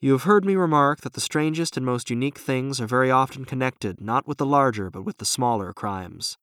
You have heard me remark that the strangest and most unique things are very often connected not with the larger but with the smaller crimes.